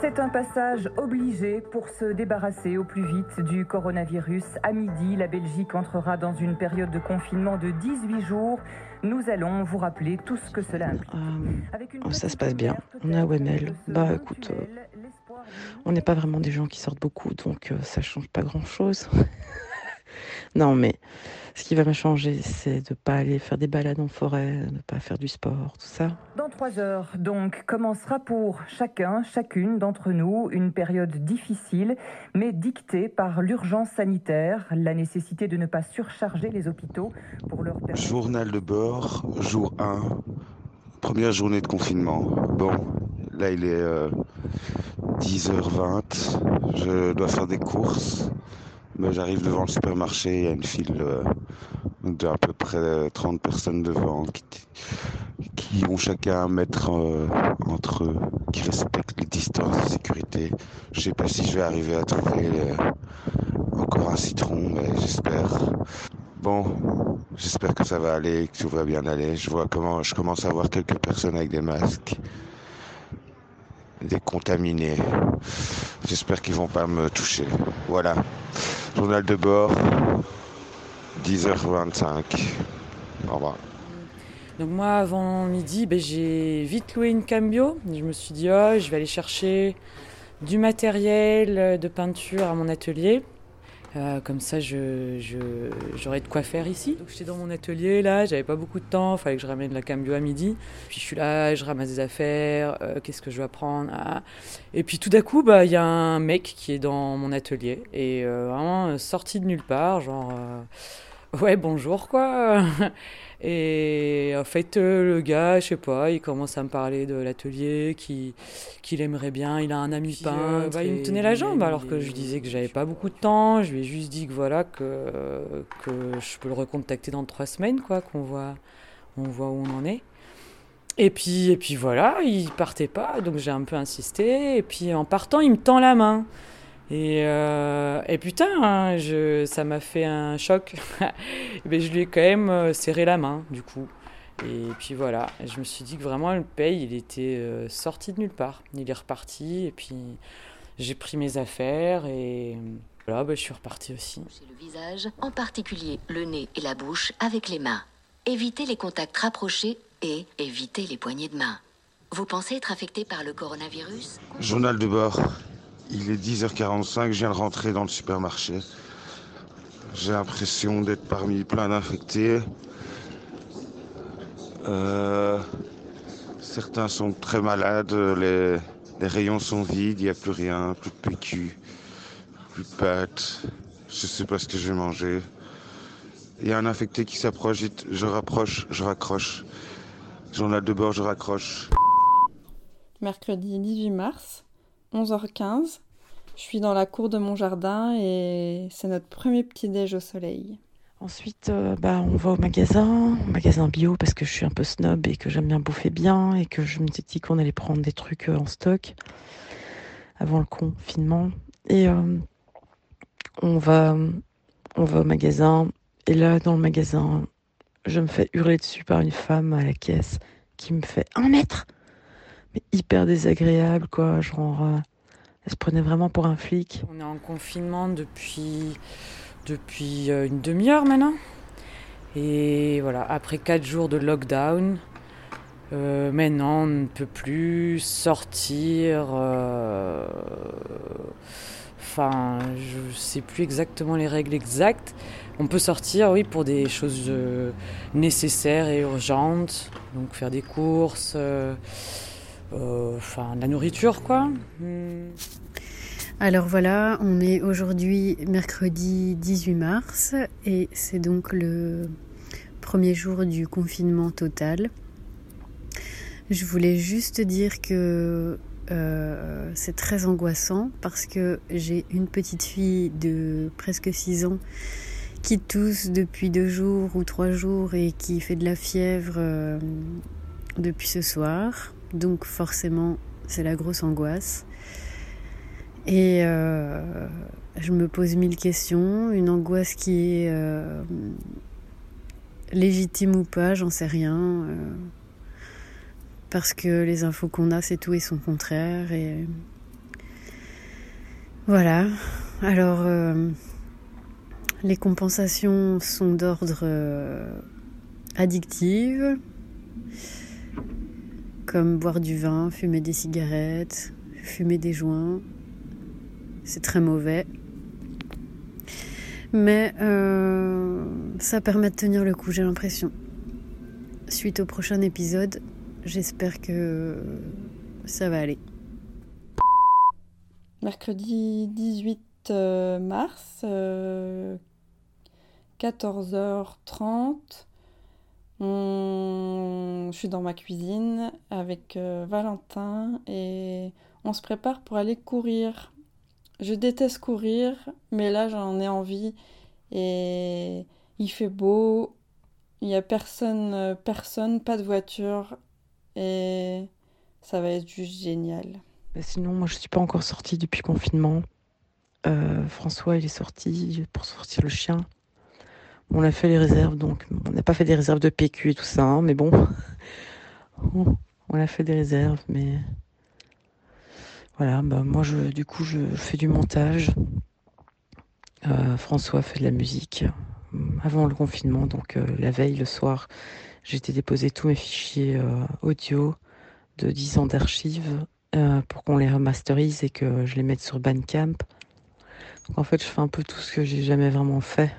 C'est un passage obligé pour se débarrasser au plus vite du coronavirus. À midi, la Belgique entrera dans une période de confinement de 18 jours. Nous allons vous rappeler tout ce que cela implique. Euh, ça se passe bien. On est à Wemel. Bah écoute, euh, on n'est pas vraiment des gens qui sortent beaucoup, donc euh, ça change pas grand-chose. non, mais ce qui va me changer, c'est de ne pas aller faire des balades en forêt, de ne pas faire du sport, tout ça. Dans trois heures, donc, commencera pour chacun, chacune d'entre nous une période difficile, mais dictée par l'urgence sanitaire, la nécessité de ne pas surcharger les hôpitaux pour leur permettre... Journal de bord, jour 1, première journée de confinement. Bon, là il est 10h20, euh, je dois faire des courses. J'arrive devant le supermarché, il y a une file euh, de à peu près 30 personnes devant qui, ont chacun un mètre euh, entre eux, qui respectent les distances de sécurité. Je sais pas si je vais arriver à trouver euh, encore un citron, mais j'espère. Bon, j'espère que ça va aller, que tout va bien aller. Je vois comment je commence à voir quelques personnes avec des masques des contaminés. J'espère qu'ils vont pas me toucher. Voilà. Journal de bord, 10h25. Au revoir. Donc moi, avant midi, ben, j'ai vite loué une cambio. Je me suis dit, oh, je vais aller chercher du matériel de peinture à mon atelier. Euh, comme ça, j'aurais de quoi faire ici. Donc j'étais dans mon atelier là, j'avais pas beaucoup de temps, il fallait que je ramène la cambio à midi. Puis je suis là, je ramasse des affaires, euh, qu'est-ce que je dois prendre ah. Et puis tout d'un coup, bah, il y a un mec qui est dans mon atelier et euh, vraiment sorti de nulle part, genre ouais bonjour quoi. Et en fait, euh, le gars, je sais pas, il commence à me parler de l'atelier, qu'il aimerait bien, il a un ami peintre. Bah, il me tenait la jambe alors que je disais que j'avais pas beaucoup de temps. Je lui ai juste dit que voilà, que, que je peux le recontacter dans trois semaines, quoi, qu'on voit, on voit où on en est. Et puis, et puis voilà, il partait pas, donc j'ai un peu insisté. Et puis en partant, il me tend la main. Et, euh, et putain, hein, je, ça m'a fait un choc. mais je lui ai quand même euh, serré la main, du coup. Et puis voilà, je me suis dit que vraiment le paye, il était euh, sorti de nulle part. Il est reparti, et puis j'ai pris mes affaires, et voilà, bah, je suis reparti aussi. Le visage, en particulier le nez et la bouche, avec les mains. Évitez les contacts rapprochés et évitez les poignées de main. Vous pensez être affecté par le coronavirus? Journal de bord. Il est 10h45, je viens de rentrer dans le supermarché. J'ai l'impression d'être parmi plein d'infectés. Euh, certains sont très malades, les, rayons sont vides, il n'y a plus rien, plus de PQ, plus de pâtes. Je ne sais pas ce que je vais manger. Il y a un infecté qui s'approche, je rapproche, je raccroche. Journal de bord, je raccroche. Mercredi 18 mars, 11h15. Je suis dans la cour de mon jardin et c'est notre premier petit déj au soleil. Ensuite, euh, bah, on va au magasin, au magasin bio parce que je suis un peu snob et que j'aime bien bouffer bien et que je me suis dit qu'on allait prendre des trucs euh, en stock avant le confinement. Et euh, on va, on va au magasin et là, dans le magasin, je me fais hurler dessus par une femme à la caisse qui me fait un mètre hyper désagréable, quoi. Genre, euh, elle se prenait vraiment pour un flic. On est en confinement depuis, depuis euh, une demi-heure maintenant. Et voilà, après quatre jours de lockdown, euh, maintenant on ne peut plus sortir. Enfin, je sais plus exactement les règles exactes. On peut sortir, oui, pour des choses nécessaires et urgentes, donc faire des courses. Euh, enfin la nourriture quoi. Alors voilà, on est aujourd'hui mercredi 18 mars et c'est donc le premier jour du confinement total. Je voulais juste dire que euh, c'est très angoissant parce que j'ai une petite fille de presque 6 ans qui tousse depuis deux jours ou trois jours et qui fait de la fièvre euh, depuis ce soir. Donc forcément, c'est la grosse angoisse. Et euh, je me pose mille questions, une angoisse qui est euh, légitime ou pas, j'en sais rien. Euh, parce que les infos qu'on a, c'est tout et son contraire. Voilà. Alors, les compensations sont d'ordre addictif, comme boire du vin, fumer des cigarettes, fumer des joints. C'est très mauvais. Mais euh, ça permet de tenir le coup, j'ai l'impression. Suite au prochain épisode, j'espère que ça va aller. Mercredi 18 euh, mars, euh, 14h30. Je suis dans ma cuisine avec euh, Valentin et on se prépare pour aller courir. Je déteste courir, mais là j'en ai envie et il fait beau, il n'y a personne, euh, personne, pas de voiture et ça va être juste génial. Bah, sinon, moi je suis pas encore sortie depuis confinement. Euh, François, il est sorti pour sortir le chien. On a fait les réserves, donc on n'a pas fait des réserves de PQ et tout ça, hein, mais bon, on a fait des réserves, mais voilà, bah moi je, du coup je fais du montage. Euh, François fait de la musique euh, avant le confinement, donc euh, la veille, le soir, été déposer tous mes fichiers audio de 10 ans d'archives pour qu'on les remasterise et que je les mette sur Bandcamp. En fait, je fais un peu tout ce que j'ai jamais vraiment fait.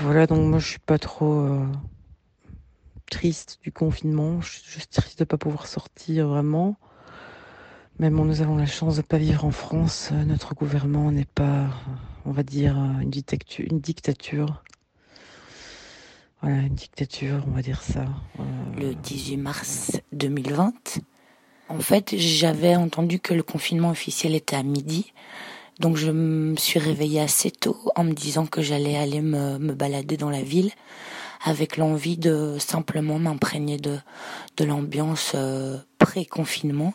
Voilà, donc moi je suis pas trop triste du confinement. Je suis juste triste de pas pouvoir sortir vraiment. Même nous avons la chance de ne pas vivre en France. Notre gouvernement n'est pas, on va dire, une dictature. Une dictature. Voilà, une dictature, on va dire ça. Euh, Le 18 mars 2020, en fait, j'avais entendu que le confinement officiel était à midi. Donc je me suis réveillée assez tôt en me disant que j'allais aller me, me, balader dans la ville avec l'envie de simplement m'imprégner de, de l'ambiance euh, pré-confinement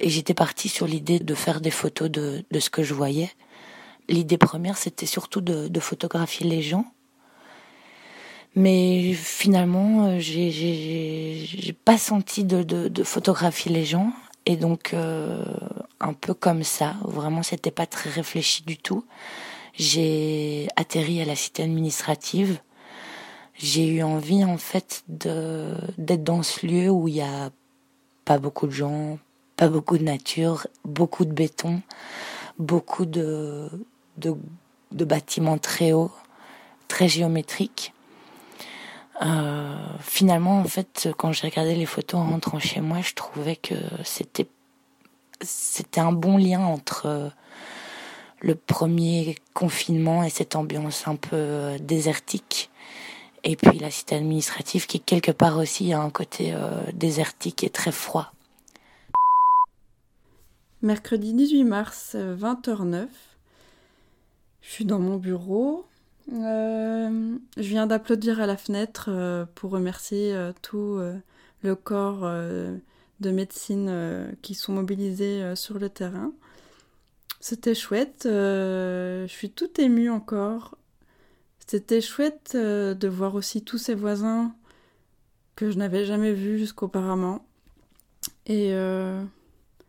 et j'étais partie sur l'idée de faire des photos de, de ce que je voyais. L'idée première, c'était surtout de, de, photographier les gens. Mais finalement, euh, j'ai pas senti de, de, de, photographier les gens. Et donc, euh, un peu comme ça, vraiment, c'était pas très réfléchi du tout. J'ai atterri à la cité administrative. J'ai eu envie, en fait, d'être dans ce lieu où il y a pas beaucoup de gens, pas beaucoup de nature, beaucoup de béton, beaucoup de, de, de bâtiments très hauts, très géométriques. Euh, finalement, en fait, quand j'ai regardé les photos en rentrant chez moi, je trouvais que c'était c'était un bon lien entre le premier confinement et cette ambiance un peu désertique, et puis la cité administrative qui quelque part aussi a un côté euh, désertique et très froid. Mercredi 18 mars, 20h09. Je suis dans mon bureau. Euh, je viens d'applaudir à la fenêtre euh, pour remercier euh, tout euh, le corps euh, de médecine qui sont mobilisés sur le terrain. C'était chouette. je suis tout émue encore. C'était chouette de voir aussi tous ces voisins que je n'avais jamais vus jusqu'auparavant. Et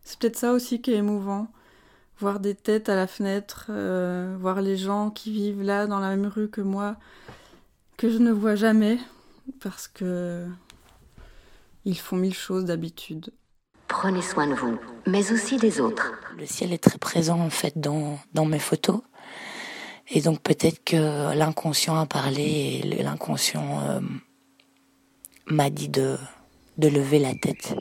c'est peut-être ça aussi qui est émouvant. Voir des têtes à la fenêtre, euh, voir les gens qui vivent là dans la même rue que moi, que je ne vois jamais, parce que ils font mille choses d'habitude. Prenez soin de vous, mais aussi des autres. Le ciel est très présent en fait dans, dans mes photos. Et donc peut-être que l'inconscient a parlé et l'inconscient euh, m'a dit de, de lever la tête.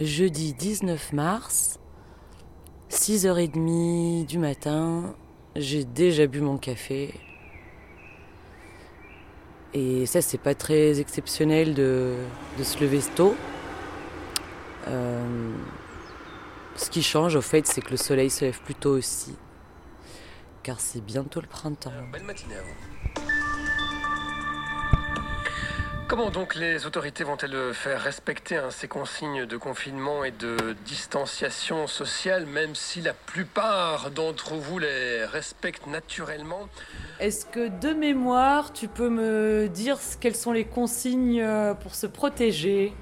jeudi 19 mars, 6h30 du matin, j'ai déjà bu mon café. Et ça, c'est pas très exceptionnel de, se lever tôt. Euh, ce qui change, au fait, c'est que le soleil se lève plus tôt aussi. Car c'est bientôt le printemps. Belle matinée. Comment donc les autorités vont-elles faire respecter hein, ces consignes de confinement et de distanciation sociale, même si la plupart d'entre vous les respectent naturellement? Est-ce que de mémoire, tu peux me dire quelles sont les consignes euh, pour se protéger?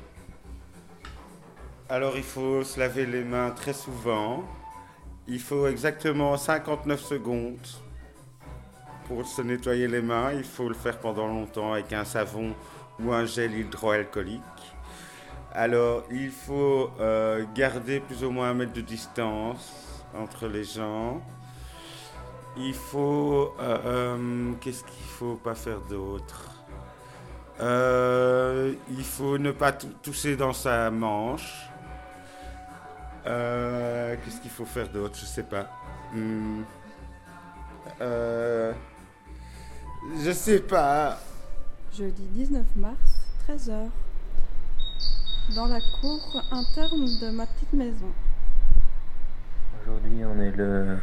Alors il faut se laver les mains très souvent. Il faut exactement 59 secondes pour se nettoyer les mains. Il faut le faire pendant longtemps avec un savon ou un gel hydroalcoolique. Alors, il faut euh, garder plus ou moins un mètre de distance entre les gens. Il faut... Euh, euh, qu'est-ce qu'il faut pas faire d'autre? Il faut ne pas tousser dans sa manche. qu'est-ce qu'il faut faire d'autre? Je sais pas. Hmm. je sais pas jeudi 19 mars, 13h, dans la cour interne de ma petite maison. Aujourd'hui, on est le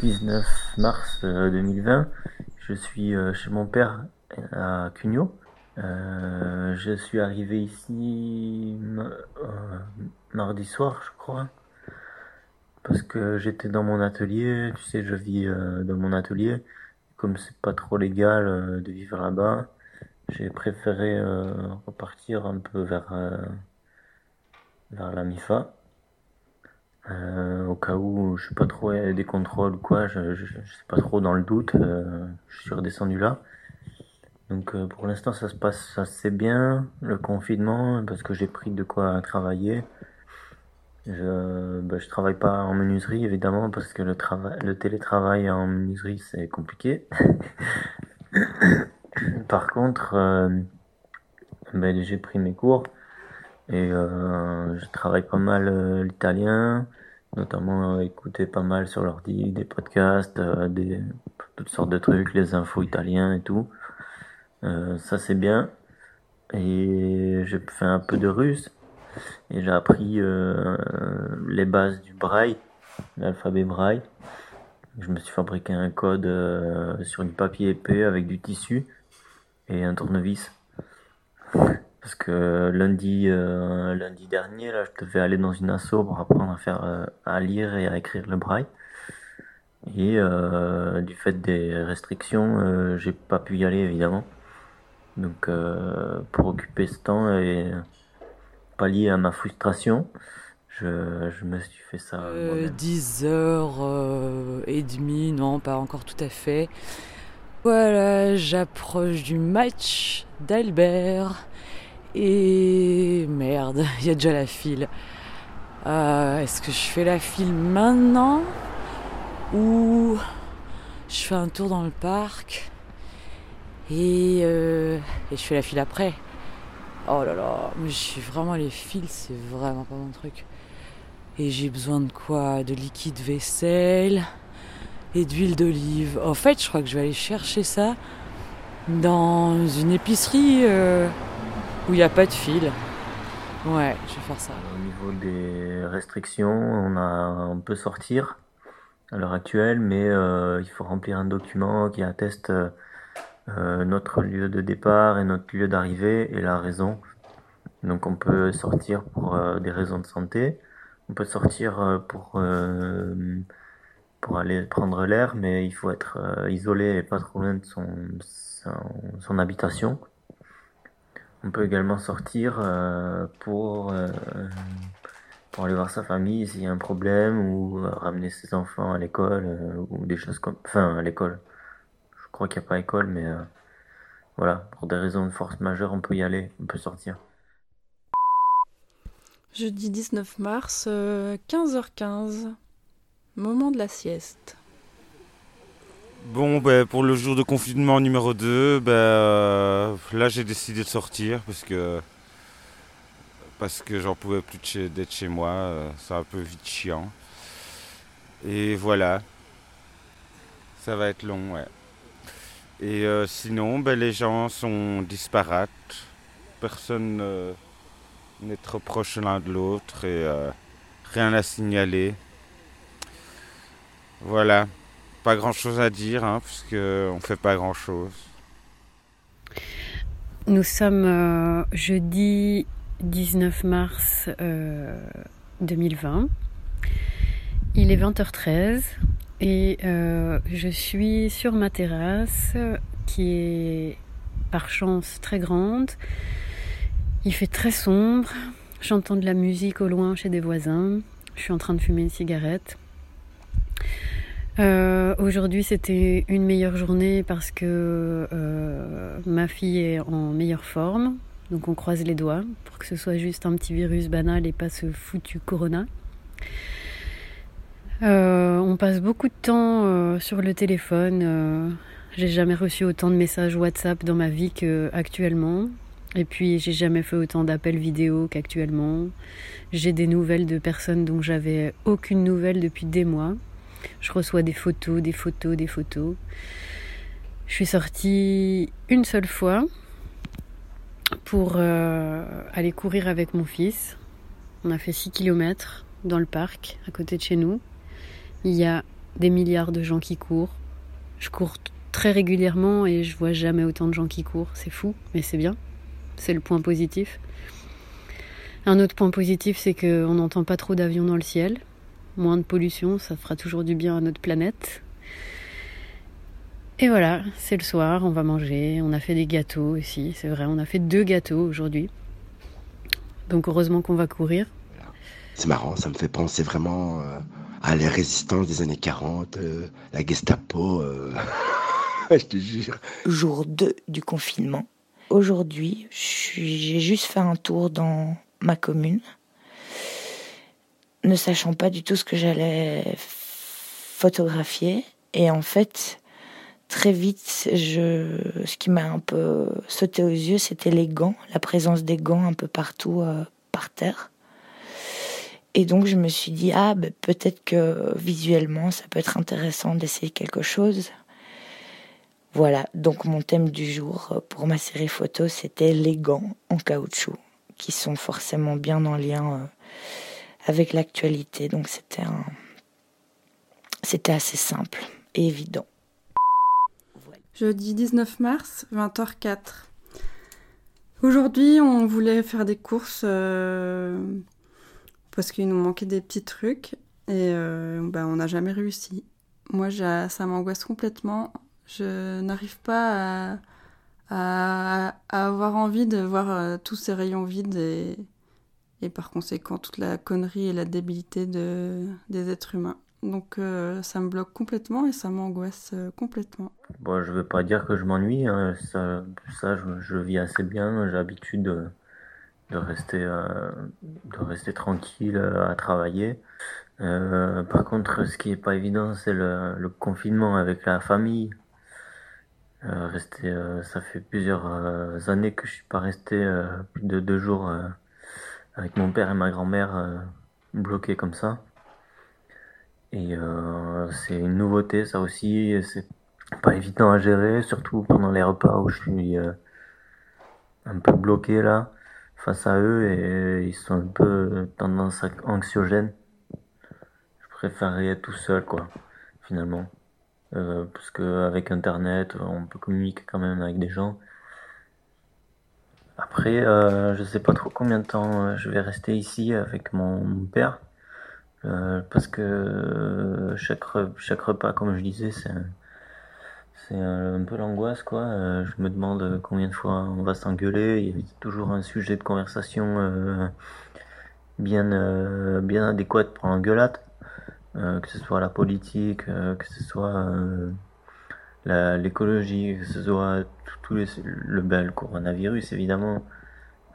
19 mars 2020. Euh, je suis euh, chez mon père à Cugnot. Euh, je suis arrivé ici mardi soir, je crois, parce que j'étais dans mon atelier. Tu sais, je vis dans mon atelier comme c'est pas trop légal euh, de vivre là-bas, j'ai préféré euh, repartir un peu vers, euh, vers la MIFA. au cas où je sais pas trop des contrôles ou quoi, je, je, sais pas trop dans le doute, je suis redescendu là. Donc pour l'instant ça se passe assez bien, le confinement, parce que j'ai pris de quoi travailler. Je, bah, je travaille pas en menuiserie évidemment parce que le travail, le télétravail en menuiserie c'est compliqué. Par contre, euh, ben, j'ai pris mes cours et euh, je travaille pas mal euh, l'italien, notamment écouter pas mal sur l'ordi des podcasts, des toutes sortes de trucs, les infos italiens et tout. ça c'est bien. Et j'ai fait un peu de russe et j'ai appris euh, les bases du braille, l'alphabet braille. Je me suis fabriqué un code euh, sur du papier épais avec du tissu et un tournevis. Parce que lundi, euh, lundi dernier, là, je devais aller dans une asso pour apprendre à faire, à lire et à écrire le braille. Et du fait des restrictions, j'ai pas pu y aller évidemment. Donc pour occuper ce temps et pallier à ma frustration, je, me suis fait ça. Euh, 10 heures euh, et demie, non, pas encore tout à fait. Voilà, j'approche du match d'Albert. Et merde, il y a déjà la file. Euh, est-ce que je fais la file maintenant ou je fais un tour dans le parc et, euh, et je fais la file après? Oh là là, mais vraiment les fils, c'est vraiment pas mon truc. Et j'ai besoin de quoi? De liquide vaisselle et d'huile d'olive. En fait, je crois que je vais aller chercher ça dans une épicerie euh, où il n'y a pas de fil. Ouais, je vais faire ça. Au niveau des restrictions, on, peut sortir à l'heure actuelle, mais euh, il faut remplir un document qui atteste euh, notre lieu de départ et notre lieu d'arrivée et la raison. Donc on peut sortir pour euh, des raisons de santé, on peut sortir euh, pour pour aller prendre l'air, mais il faut être isolé et pas trop loin de son, son, habitation. On peut également sortir pour pour aller voir sa famille s'il y a un problème ou ramener ses enfants à l'école ou des choses comme enfin à l'école crois qu'il n'y a pas école, mais euh, voilà, pour des raisons de force majeure, on peut y aller, on peut sortir. Jeudi 19 mars, 15h15, euh, moment de la sieste. Bon, ben, pour le jour de confinement numéro 2, ben, euh, là j'ai décidé de sortir parce que parce que j'en pouvais plus d'être chez moi, c'est un peu vite chiant. Et voilà, ça va être long, ouais. Et euh, sinon, ben, les gens sont disparates. Personne n'est trop proche l'un de l'autre et euh, rien à signaler. Voilà. Pas grand chose à dire, hein, puisqu'on ne fait pas grand chose. Nous sommes jeudi 19 mars 2020. Il est 20h13 et je suis sur ma terrasse qui est par chance très grande. Il fait très sombre. J'entends de la musique au loin chez des voisins. Je suis en train de fumer une cigarette. Euh, aujourd'hui, c'était une meilleure journée parce que euh, ma fille est en meilleure forme. Donc, on croise les doigts pour que ce soit juste un petit virus banal et pas ce foutu corona. Euh, on passe beaucoup de temps sur le téléphone. J'ai jamais reçu autant de messages WhatsApp dans ma vie qu'actuellement. Et puis, j'ai jamais fait autant d'appels vidéo qu'actuellement. J'ai des nouvelles de personnes dont j'avais aucune nouvelle depuis des mois. Je reçois des photos, des photos, des photos. Je suis sortie une seule fois pour euh, aller courir avec mon fils. On a fait 6 km dans le parc à côté de chez nous. Il y a des milliards de gens qui courent. Je cours très régulièrement et je vois jamais autant de gens qui courent. C'est fou, mais c'est bien. C'est le point positif. Un autre point positif, c'est qu'on n'entend pas trop d'avions dans le ciel moins de pollution, ça fera toujours du bien à notre planète. Et voilà, c'est le soir, on va manger, on a fait des gâteaux aussi, c'est vrai, on a fait deux gâteaux aujourd'hui. Donc heureusement qu'on va courir. C'est marrant, ça me fait penser vraiment euh, à la résistance des années 40, euh, la Gestapo, euh, je te jure. Jour 2 du confinement. Aujourd'hui, j'ai juste fait un tour dans ma commune ne sachant pas du tout ce que j'allais photographier. Et en fait, très vite, je, ce qui m'a un peu sauté aux yeux, c'était les gants, la présence des gants un peu partout euh, par terre. Et donc je me suis dit, ah, ben, peut-être que visuellement, ça peut être intéressant d'essayer quelque chose. Voilà, donc mon thème du jour euh, pour ma série photo, c'était les gants en caoutchouc, qui sont forcément bien en lien euh, avec l'actualité. Donc c'était un... c'était assez simple et évident. Jeudi 19 mars, 20h04. Aujourd'hui, on voulait faire des courses euh, parce qu'il nous manquait des petits trucs et euh, bah, on n'a jamais réussi. Moi, ça m'angoisse complètement. Je n'arrive pas à, à, avoir envie de voir euh, tous ces rayons vides et, par conséquent toute la connerie et la débilité de, des êtres humains. Donc euh, ça me bloque complètement et ça m'angoisse euh, complètement. Bon, je veux pas dire que je m'ennuie, hein. ça, je, vis assez bien, j'ai l'habitude de, rester, euh, de rester tranquille à travailler. par contre, ce qui est pas évident, c'est le, le, confinement avec la famille. rester, ça fait plusieurs années que je suis pas resté plus de deux jours avec mon père et ma grand-mère euh, bloqués comme ça. Et euh, c'est une nouveauté, ça aussi. C'est pas évident à gérer, surtout pendant les repas où je suis euh, un peu bloqué là face à eux et ils sont un peu tendance anxiogène. Je préférerais être tout seul quoi, finalement. parce que avec internet, on peut communiquer quand même avec des gens. Après, euh, je sais pas trop combien de temps euh, je vais rester ici avec mon, père. Euh, parce que chaque, chaque repas, comme je disais, c'est c'est un peu l'angoisse quoi. je me demande combien de fois on va s'engueuler. Il y a toujours un sujet de conversation bien bien adéquat pour l'engueulade, que ce soit la politique, que ce soit l'écologie, que ce soit tout, les, le, ben, coronavirus évidemment,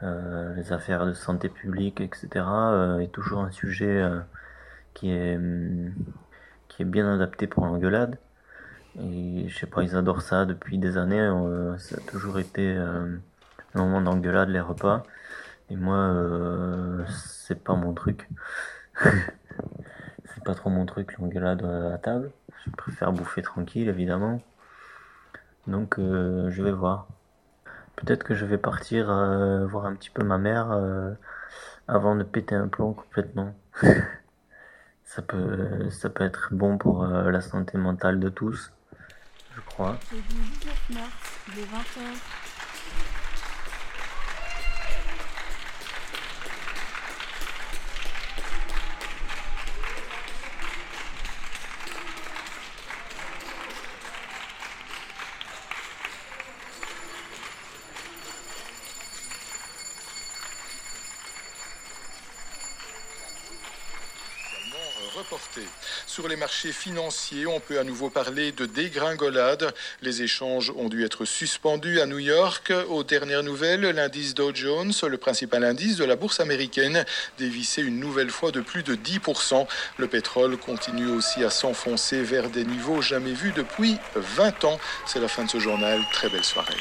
euh, les affaires de santé publique, etc., euh, est toujours un sujet euh, qui, est, qui est bien adapté pour l'engueulade. Et je sais pas, ils adorent ça depuis des années. Euh, ça a toujours été un moment d'engueulade, les repas. Et moi, c'est pas mon truc. c'est pas trop mon truc, l'engueulade à table. Je préfère bouffer tranquille, évidemment. Donc euh, je vais voir. Peut-être que je vais partir euh, voir un petit peu ma mère euh, avant de péter un plomb complètement. ça peut ça peut être bon pour la santé mentale de tous, je crois. C'est du 19 mars, de 20h. Reportées. Sur les marchés financiers, on peut à nouveau parler de dégringolade. Les échanges ont dû être suspendus à New York. Aux dernières nouvelles, l'indice Dow Jones, le principal indice de la bourse américaine, dévissait une nouvelle fois de plus de 10%. Le pétrole continue aussi à s'enfoncer vers des niveaux jamais vus depuis 20 ans. C'est la fin de ce journal. Très belle soirée.